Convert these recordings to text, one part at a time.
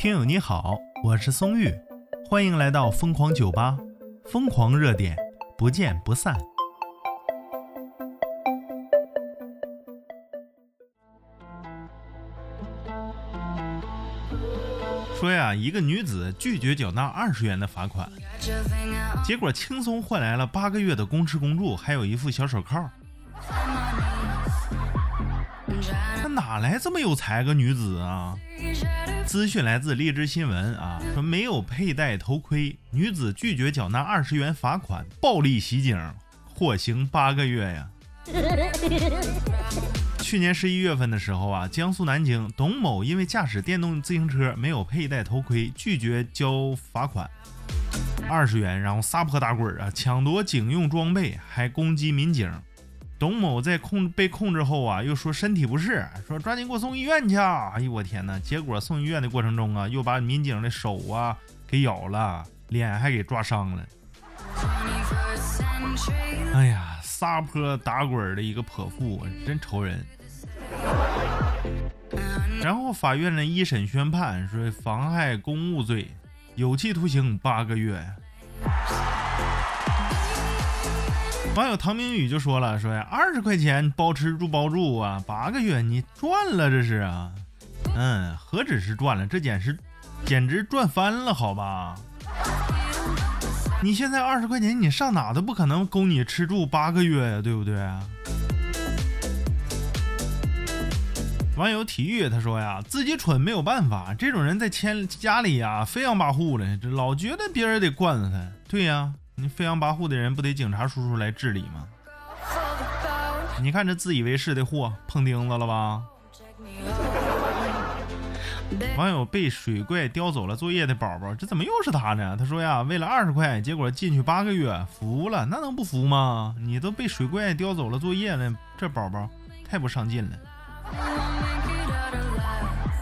听友你好，我是松玉，欢迎来到疯狂酒吧，疯狂热点，不见不散。说呀，一个女子拒绝缴纳二十元的罚款，结果轻松换来了八个月的公吃公住，还有一副小手铐。她哪来这么有才个女子啊？资讯来自荔枝新闻啊，说没有佩戴头盔，女子拒绝缴纳二十元罚款，暴力袭警，获刑八个月呀。去年十一月份的时候啊，江苏南京董某因为驾驶电动自行车没有佩戴头盔，拒绝交罚款二十元，然后撒泼打滚啊，抢夺警用装备，还攻击民警。董某在控被控制后啊，又说身体不适，说抓紧给我送医院去。哎呦我天哪！结果送医院的过程中啊，又把民警的手啊给咬了，脸还给抓伤了。哎呀，撒泼打滚的一个泼妇，真愁人。然后法院呢一审宣判说妨害公务罪，有期徒刑八个月。网友唐明宇就说了，说呀二十块钱包吃住包住啊，八个月你赚了这是啊，嗯，何止是赚了，这简直简直赚翻了，好吧？你现在二十块钱，你上哪都不可能供你吃住八个月呀，对不对？网友体育他说呀，自己蠢没有办法，这种人在千家里呀飞扬跋扈的，这老觉得别人得惯着他。对呀，你飞扬跋扈的人不得警察叔叔来治理吗？你看这自以为是的货碰钉子了吧？网友被水怪叼走了作业的宝宝，这怎么又是他呢？他说呀，为了二十块，结果进去八个月，服了，那能不服吗？你都被水怪叼走了作业了，这宝宝太不上进了。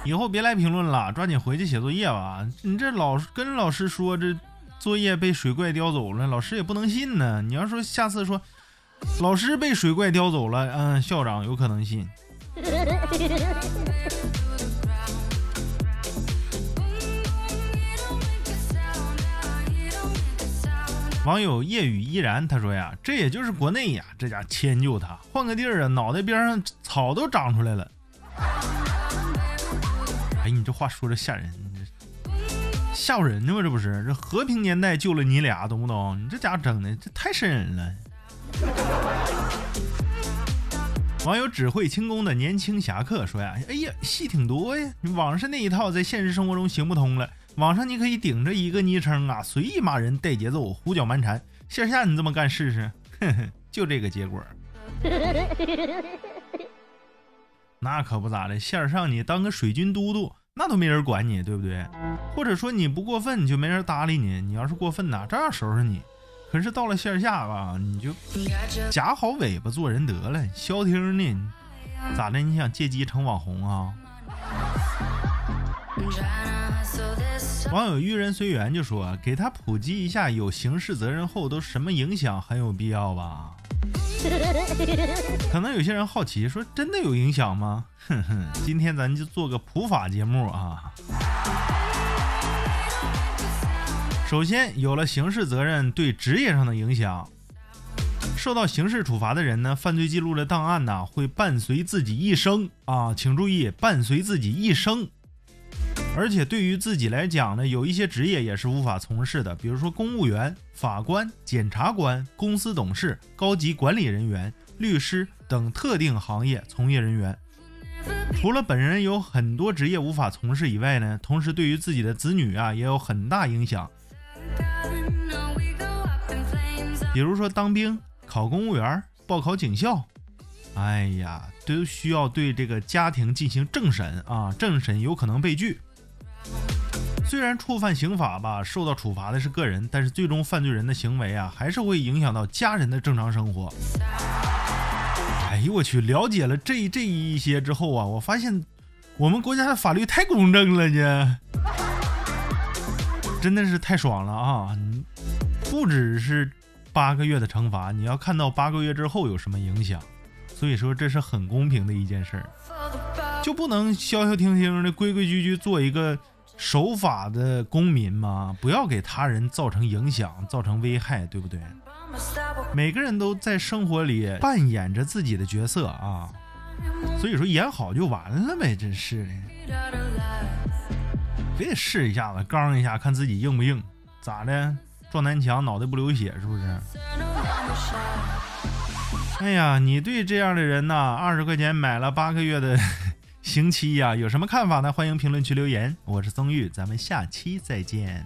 以后别来评论了，抓紧回去写作业吧。你这老跟老师说这作业被水怪叼走了，老师也不能信呢。你要说下次说老师被水怪叼走了，嗯，校长有可能信。网友夜雨依然他说呀，这也就是国内呀，这家迁就他，换个地儿啊，脑袋边上草都长出来了。哎，你这话说着吓人，吓唬人呢吗？这不是这和平年代救了你俩，懂不懂？你这家伙整的这太瘆人了。网友只会轻功的年轻侠客说呀，哎呀，戏挺多呀，网上那一套在现实生活中行不通了。网上你可以顶着一个昵称啊，随意骂人、带节奏、胡搅蛮缠。线下你这么干试试，哼哼，就这个结果。那可不咋的，线上你当个水军都督，那都没人管你，对不对？或者说你不过分，你就没人搭理你。你要是过分呐，照样收拾你。可是到了线下吧，你就夹好尾巴做人得了。消停呢？咋的？你想借机成网红啊？网友遇人随缘就说：“给他普及一下，有刑事责任后都什么影响，很有必要吧？” 可能有些人好奇，说：“真的有影响吗？”哼哼，今天咱就做个普法节目啊。首先，有了刑事责任对职业上的影响，受到刑事处罚的人呢，犯罪记录的档案呢，会伴随自己一生啊，请注意，伴随自己一生。而且对于自己来讲呢，有一些职业也是无法从事的，比如说公务员、法官、检察官、公司董事、高级管理人员、律师等特定行业从业人员。除了本人有很多职业无法从事以外呢，同时对于自己的子女啊也有很大影响。比如说当兵、考公务员、报考警校，哎呀，都需要对这个家庭进行政审啊，政审有可能被拒。虽然触犯刑法吧，受到处罚的是个人，但是最终犯罪人的行为啊，还是会影响到家人的正常生活。哎呦我去，了解了这这一些之后啊，我发现我们国家的法律太公正了呢，真的是太爽了啊！不只是八个月的惩罚，你要看到八个月之后有什么影响，所以说这是很公平的一件事儿，就不能消消停停的规规矩矩做一个。守法的公民嘛，不要给他人造成影响、造成危害，对不对？每个人都在生活里扮演着自己的角色啊，所以说演好就完了呗，真是的，非得试一下子，刚一下看自己硬不硬，咋的？撞南墙脑袋不流血是不是？哎呀，你对这样的人呐，二十块钱买了八个月的。刑期呀，有什么看法呢？欢迎评论区留言。我是曾玉，咱们下期再见。